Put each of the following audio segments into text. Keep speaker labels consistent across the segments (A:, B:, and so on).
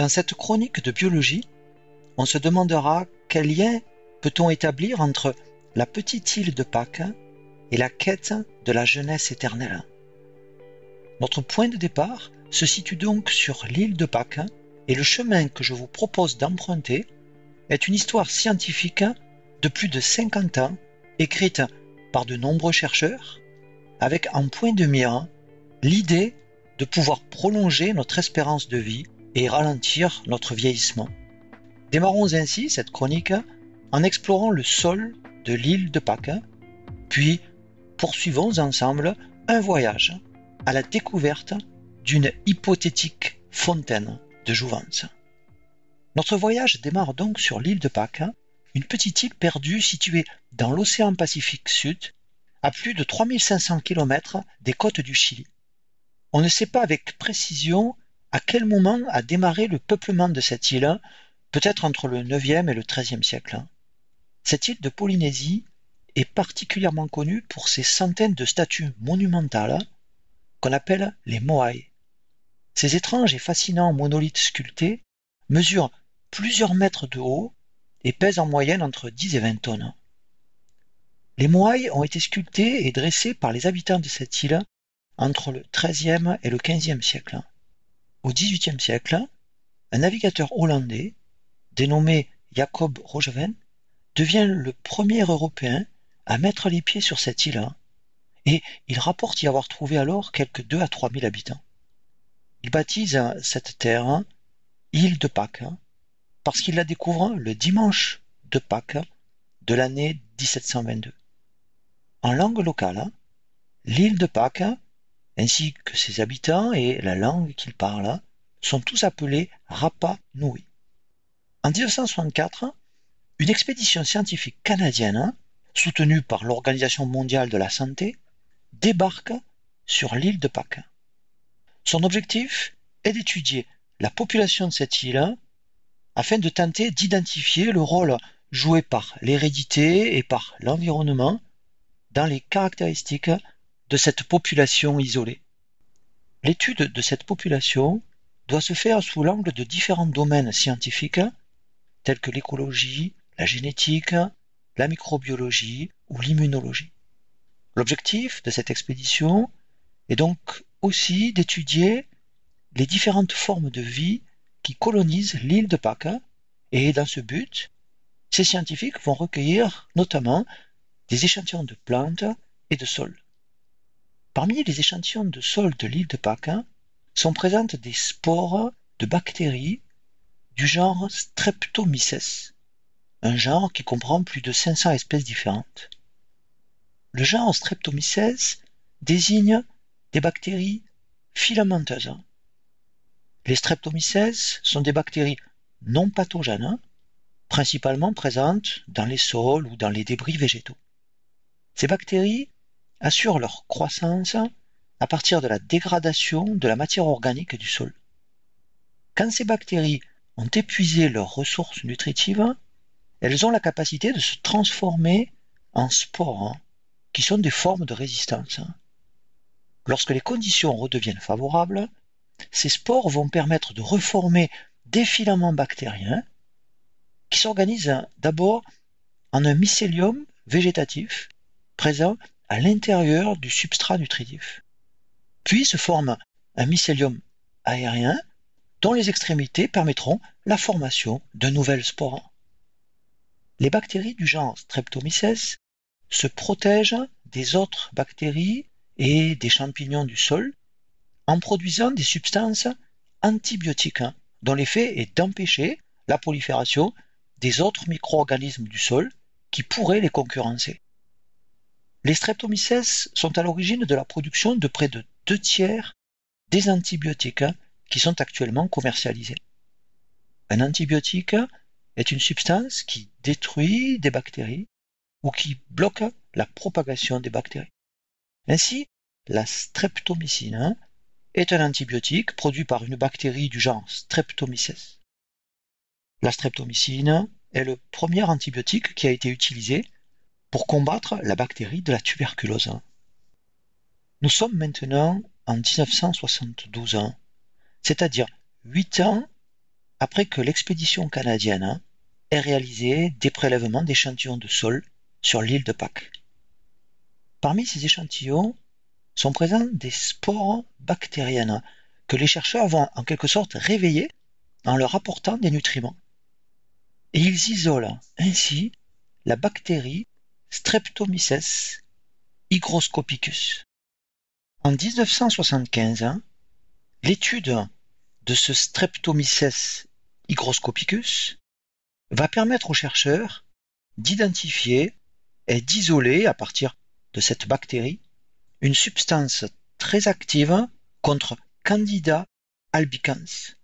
A: Dans cette chronique de biologie, on se demandera quel lien peut-on établir entre la petite île de Pâques et la quête de la jeunesse éternelle. Notre point de départ se situe donc sur l'île de Pâques et le chemin que je vous propose d'emprunter est une histoire scientifique de plus de 50 ans, écrite par de nombreux chercheurs, avec en point de mire l'idée de pouvoir prolonger notre espérance de vie et ralentir notre vieillissement. Démarrons ainsi cette chronique en explorant le sol de l'île de Pâques, puis poursuivons ensemble un voyage à la découverte d'une hypothétique fontaine de jouvence. Notre voyage démarre donc sur l'île de Pâques, une petite île perdue située dans l'océan Pacifique Sud, à plus de 3500 km des côtes du Chili. On ne sait pas avec précision à quel moment a démarré le peuplement de cette île, peut-être entre le 9e et le 13e siècle? Cette île de Polynésie est particulièrement connue pour ses centaines de statues monumentales qu'on appelle les moai. Ces étranges et fascinants monolithes sculptés mesurent plusieurs mètres de haut et pèsent en moyenne entre 10 et 20 tonnes. Les moai ont été sculptés et dressés par les habitants de cette île entre le XIIIe et le XVe siècle. Au XVIIIe siècle, un navigateur hollandais, dénommé Jacob Rogeven, devient le premier Européen à mettre les pieds sur cette île, et il rapporte y avoir trouvé alors quelques 2 à 3 000 habitants. Il baptise cette terre île de Pâques, parce qu'il la découvre le dimanche de Pâques de l'année 1722. En langue locale, l'île de Pâques, ainsi que ses habitants et la langue qu'ils parlent, sont tous appelés Rapa Nui. En 1964, une expédition scientifique canadienne, soutenue par l'Organisation mondiale de la santé, débarque sur l'île de Pâques. Son objectif est d'étudier la population de cette île afin de tenter d'identifier le rôle joué par l'hérédité et par l'environnement dans les caractéristiques de cette population isolée. L'étude de cette population doit se faire sous l'angle de différents domaines scientifiques tels que l'écologie, la génétique, la microbiologie ou l'immunologie. L'objectif de cette expédition est donc aussi d'étudier les différentes formes de vie qui colonisent l'île de Pâques et dans ce but, ces scientifiques vont recueillir notamment des échantillons de plantes et de sols. Parmi les échantillons de sol de l'île de Pâques sont présentes des spores de bactéries du genre Streptomyces, un genre qui comprend plus de 500 espèces différentes. Le genre Streptomyces désigne des bactéries filamenteuses. Les Streptomyces sont des bactéries non pathogènes, principalement présentes dans les sols ou dans les débris végétaux. Ces bactéries assurent leur croissance à partir de la dégradation de la matière organique du sol. Quand ces bactéries ont épuisé leurs ressources nutritives, elles ont la capacité de se transformer en spores, qui sont des formes de résistance. Lorsque les conditions redeviennent favorables, ces spores vont permettre de reformer des filaments bactériens qui s'organisent d'abord en un mycélium végétatif présent à l'intérieur du substrat nutritif. Puis se forme un mycélium aérien dont les extrémités permettront la formation de nouvelles spores. Les bactéries du genre Streptomyces se protègent des autres bactéries et des champignons du sol en produisant des substances antibiotiques dont l'effet est d'empêcher la prolifération des autres micro-organismes du sol qui pourraient les concurrencer. Les streptomyces sont à l'origine de la production de près de deux tiers des antibiotiques qui sont actuellement commercialisés. Un antibiotique est une substance qui détruit des bactéries ou qui bloque la propagation des bactéries. Ainsi, la streptomycine est un antibiotique produit par une bactérie du genre Streptomyces. La streptomycine est le premier antibiotique qui a été utilisé pour combattre la bactérie de la tuberculose. Nous sommes maintenant en 1972, c'est-à-dire huit ans après que l'expédition canadienne ait réalisé des prélèvements d'échantillons de sol sur l'île de Pâques. Parmi ces échantillons sont présents des spores bactériennes que les chercheurs vont en quelque sorte réveiller en leur apportant des nutriments. Et ils isolent ainsi la bactérie Streptomyces hygroscopicus. En 1975, l'étude de ce Streptomyces hygroscopicus va permettre aux chercheurs d'identifier et d'isoler à partir de cette bactérie une substance très active contre Candida albicans.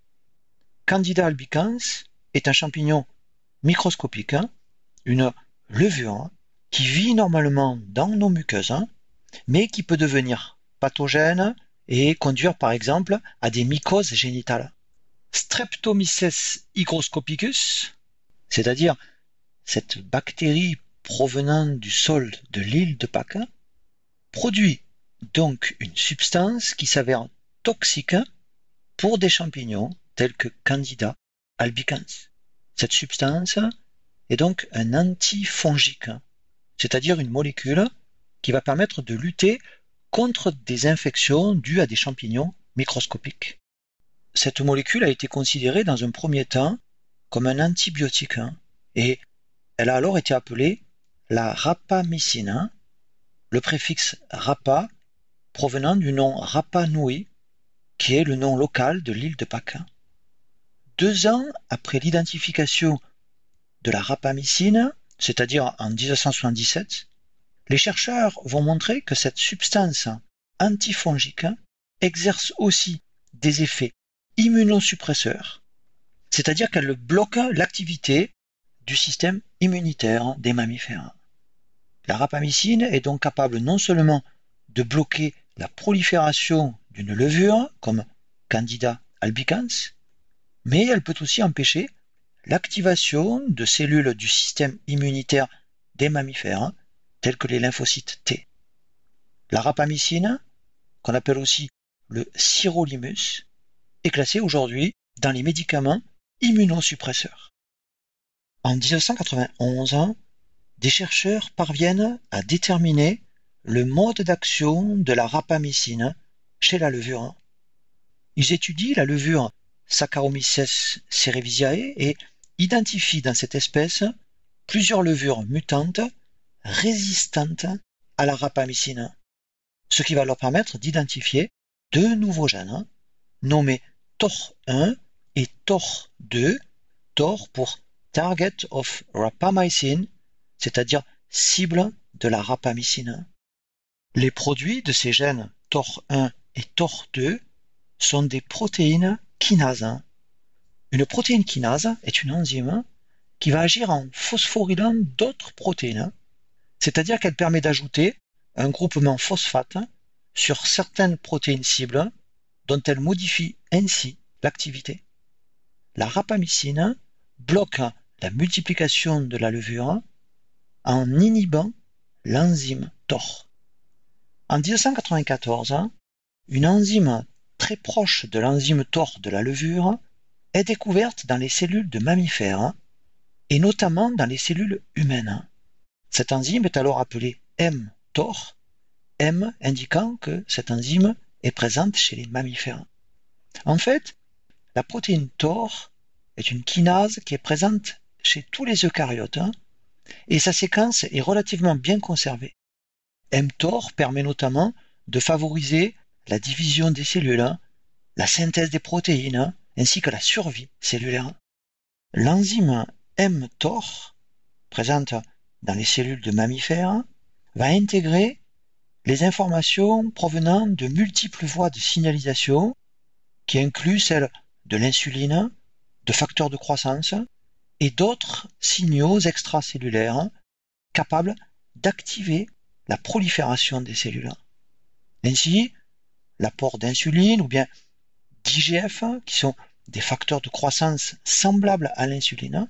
A: Candida albicans est un champignon microscopique, hein, une levure qui vit normalement dans nos muqueuses, hein, mais qui peut devenir pathogène et conduire par exemple à des mycoses génitales. Streptomyces hygroscopicus, c'est-à-dire cette bactérie provenant du sol de l'île de Pâques, produit donc une substance qui s'avère toxique pour des champignons tels que Candida albicans. Cette substance est donc un antifongique, c'est-à-dire une molécule qui va permettre de lutter contre des infections dues à des champignons microscopiques. Cette molécule a été considérée dans un premier temps comme un antibiotique et elle a alors été appelée la rapamycine, le préfixe rapa provenant du nom Rapa Nui, qui est le nom local de l'île de Pâques. Deux ans après l'identification de la rapamycine, c'est-à-dire en 1977, les chercheurs vont montrer que cette substance antifongique exerce aussi des effets immunosuppresseurs, c'est-à-dire qu'elle bloque l'activité du système immunitaire des mammifères. La rapamycine est donc capable non seulement de bloquer la prolifération d'une levure comme Candida albicans, mais elle peut aussi empêcher l'activation de cellules du système immunitaire des mammifères, telles que les lymphocytes T. La rapamycine, qu'on appelle aussi le sirolimus, est classée aujourd'hui dans les médicaments immunosuppresseurs. En 1991, des chercheurs parviennent à déterminer le mode d'action de la rapamycine chez la levure. Ils étudient la levure Saccharomyces cerevisiae et identifient dans cette espèce plusieurs levures mutantes résistantes à la rapamycine, ce qui va leur permettre d'identifier deux nouveaux gènes nommés TOR1 et TOR2, TOR pour Target of Rapamycin, c'est-à-dire cible de la rapamycine. Les produits de ces gènes TOR1 et TOR2 sont des protéines kinases. Une protéine kinase est une enzyme qui va agir en phosphorylant d'autres protéines, c'est-à-dire qu'elle permet d'ajouter un groupement phosphate sur certaines protéines cibles dont elle modifie ainsi l'activité. La rapamycine bloque la multiplication de la levure en inhibant l'enzyme TOR. En 1994, une enzyme très proche de l'enzyme TOR de la levure est découverte dans les cellules de mammifères et notamment dans les cellules humaines. Cette enzyme est alors appelée mTOR, M indiquant que cette enzyme est présente chez les mammifères. En fait, la protéine TOR est une kinase qui est présente chez tous les eucaryotes hein, et sa séquence est relativement bien conservée. mTOR permet notamment de favoriser la division des cellules, hein, la synthèse des protéines hein, ainsi que la survie cellulaire. L'enzyme mTOR, présente dans les cellules de mammifères, va intégrer les informations provenant de multiples voies de signalisation qui incluent celles de l'insuline, de facteurs de croissance et d'autres signaux extracellulaires capables d'activer la prolifération des cellules. Ainsi, l'apport d'insuline ou bien d'IGF, qui sont des facteurs de croissance semblables à l'insuline,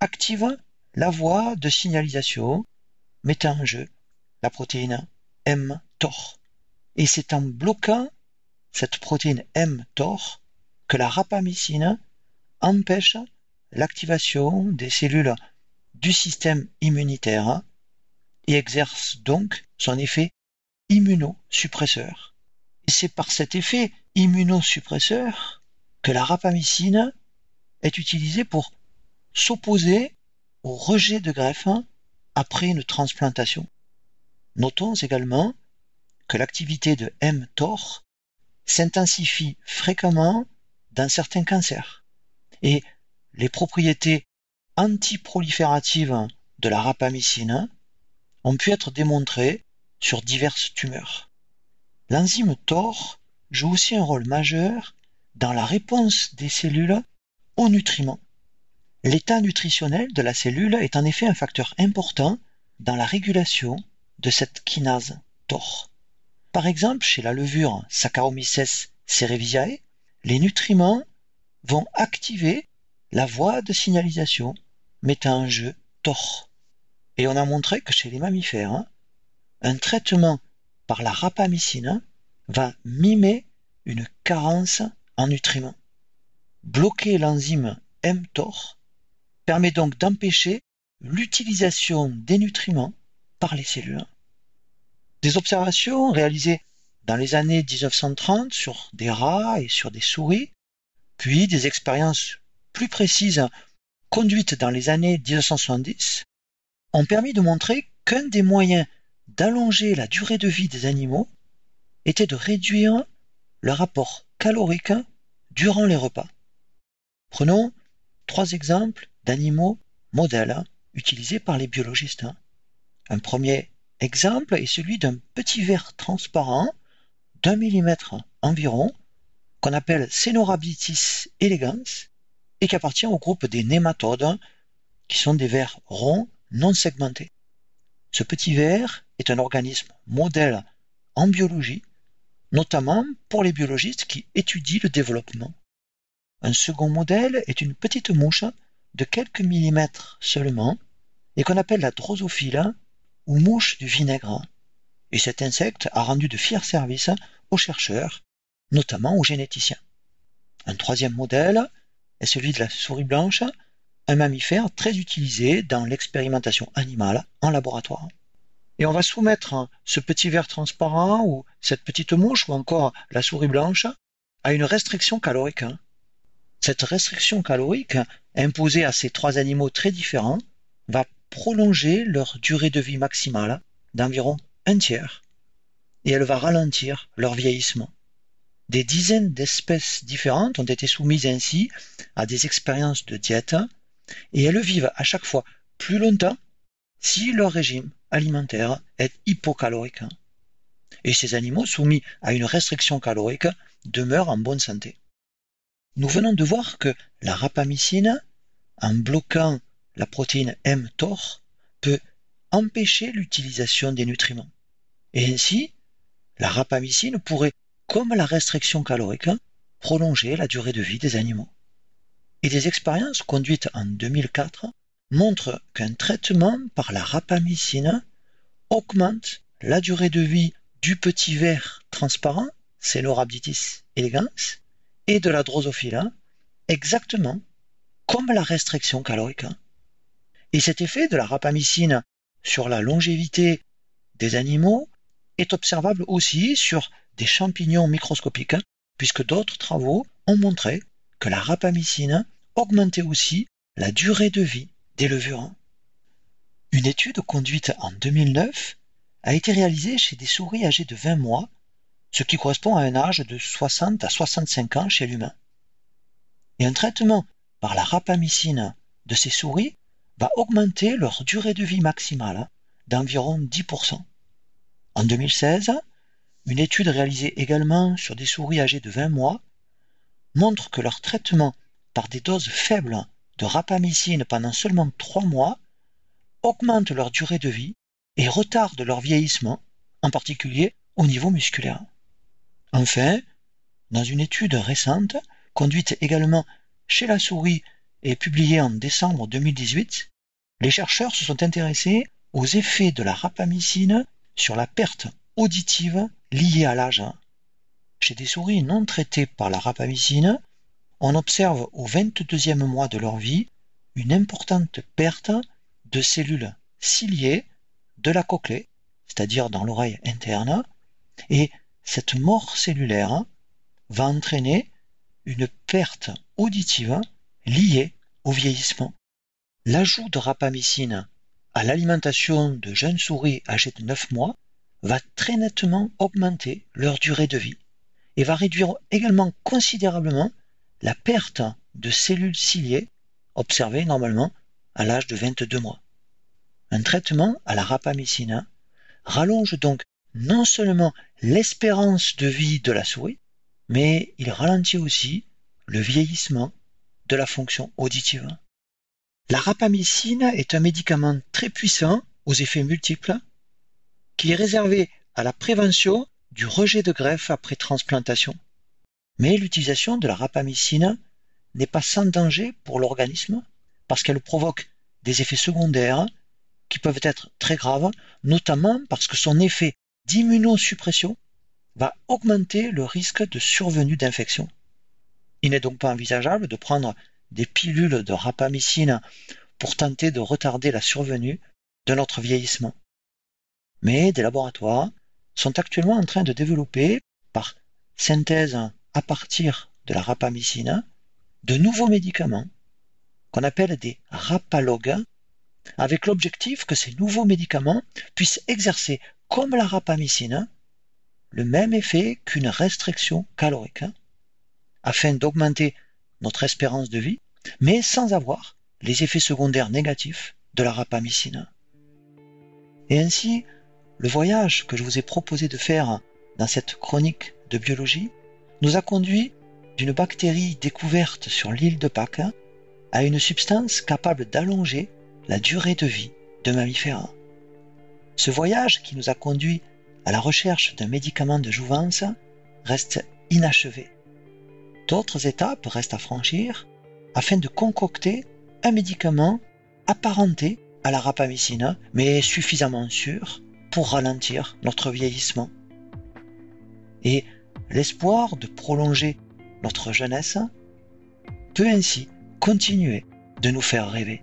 A: active la voie de signalisation mettant en jeu la protéine mTOR. Et c'est en bloquant cette protéine mTOR que la rapamycine empêche l'activation des cellules du système immunitaire et exerce donc son effet immunosuppresseur. Et c'est par cet effet immunosuppresseur que la rapamycine est utilisée pour s'opposer au rejet de greffe après une transplantation. Notons également que l'activité de mTOR s'intensifie fréquemment dans certains cancers et les propriétés antiprolifératives de la rapamycine ont pu être démontrées sur diverses tumeurs. L'enzyme TOR joue aussi un rôle majeur dans la réponse des cellules aux nutriments. L'état nutritionnel de la cellule est en effet un facteur important dans la régulation de cette kinase TOR. Par exemple, chez la levure Saccharomyces cerevisiae, les nutriments vont activer la voie de signalisation mettant en jeu TOR. Et on a montré que chez les mammifères, hein, un traitement par la rapamycine va mimer une carence en nutriments. Bloquer l'enzyme mTOR permet donc d'empêcher l'utilisation des nutriments par les cellules. Des observations réalisées dans les années 1930 sur des rats et sur des souris, puis des expériences plus précises conduites dans les années 1970, ont permis de montrer qu'un des moyens d'allonger la durée de vie des animaux était de réduire le rapport calorique durant les repas. Prenons trois exemples d'animaux modèles utilisés par les biologistes. Un premier exemple est celui d'un petit ver transparent d'un millimètre environ qu'on appelle Cenorhabditis elegans et qui appartient au groupe des nématodes qui sont des vers ronds non segmentés. Ce petit ver est un organisme modèle en biologie, notamment pour les biologistes qui étudient le développement. Un second modèle est une petite mouche de quelques millimètres seulement et qu'on appelle la drosophile ou mouche du vinaigre. Et cet insecte a rendu de fiers services aux chercheurs, notamment aux généticiens. Un troisième modèle est celui de la souris blanche, un mammifère très utilisé dans l'expérimentation animale en laboratoire. Et on va soumettre ce petit ver transparent ou cette petite mouche ou encore la souris blanche à une restriction calorique. Cette restriction calorique imposée à ces trois animaux très différents va prolonger leur durée de vie maximale d'environ un tiers et elle va ralentir leur vieillissement. Des dizaines d'espèces différentes ont été soumises ainsi à des expériences de diète et elles vivent à chaque fois plus longtemps si leur régime alimentaire est hypocalorique. Et ces animaux soumis à une restriction calorique demeurent en bonne santé. Nous venons de voir que la rapamycine, en bloquant la protéine mTOR, peut empêcher l'utilisation des nutriments. Et ainsi, la rapamycine pourrait, comme la restriction calorique, prolonger la durée de vie des animaux. Et des expériences conduites en 2004 montrent qu'un traitement par la rapamycine augmente la durée de vie du petit ver transparent, Cenorhabditis elegans, et de la drosophila, exactement comme la restriction calorique. Et cet effet de la rapamycine sur la longévité des animaux est observable aussi sur des champignons microscopiques, puisque d'autres travaux ont montré que la rapamycine augmentait aussi la durée de vie des levures. Une étude conduite en 2009 a été réalisée chez des souris âgées de 20 mois, ce qui correspond à un âge de 60 à 65 ans chez l'humain. Et un traitement par la rapamycine de ces souris va augmenter leur durée de vie maximale d'environ 10%. En 2016, une étude réalisée également sur des souris âgées de 20 mois montre que leur traitement par des doses faibles de rapamycine pendant seulement 3 mois augmente leur durée de vie et retarde leur vieillissement, en particulier au niveau musculaire. Enfin, dans une étude récente, conduite également chez la souris et publiée en décembre 2018, les chercheurs se sont intéressés aux effets de la rapamycine sur la perte auditive liée à l'âge. Chez des souris non traitées par la rapamycine, on observe au 22e mois de leur vie une importante perte de cellules ciliées de la cochlée, c'est-à-dire dans l'oreille interne, et cette mort cellulaire va entraîner une perte auditive liée au vieillissement. L'ajout de rapamycine à l'alimentation de jeunes souris âgées de 9 mois va très nettement augmenter leur durée de vie et va réduire également considérablement la perte de cellules ciliées observée normalement à l'âge de 22 mois. Un traitement à la rapamycine rallonge donc non seulement l'espérance de vie de la souris, mais il ralentit aussi le vieillissement de la fonction auditive. La rapamycine est un médicament très puissant aux effets multiples qui est réservé à la prévention du rejet de greffe après transplantation. Mais l'utilisation de la rapamycine n'est pas sans danger pour l'organisme parce qu'elle provoque des effets secondaires qui peuvent être très graves, notamment parce que son effet d'immunosuppression va augmenter le risque de survenue d'infection. Il n'est donc pas envisageable de prendre des pilules de rapamycine pour tenter de retarder la survenue de notre vieillissement. Mais des laboratoires sont actuellement en train de développer, par synthèse à partir de la rapamycine, de nouveaux médicaments qu'on appelle des rapalogues, avec l'objectif que ces nouveaux médicaments puissent exercer, comme la rapamycine, le même effet qu'une restriction calorique, afin d'augmenter notre espérance de vie, mais sans avoir les effets secondaires négatifs de la rapamycine. Et ainsi, le voyage que je vous ai proposé de faire dans cette chronique de biologie nous a conduit d'une bactérie découverte sur l'île de Pâques à une substance capable d'allonger la durée de vie de mammifères. Ce voyage qui nous a conduit à la recherche d'un médicament de jouvence reste inachevé. D'autres étapes restent à franchir afin de concocter un médicament apparenté à la rapamycine, mais suffisamment sûr pour ralentir notre vieillissement. Et l'espoir de prolonger notre jeunesse peut ainsi continuer de nous faire rêver.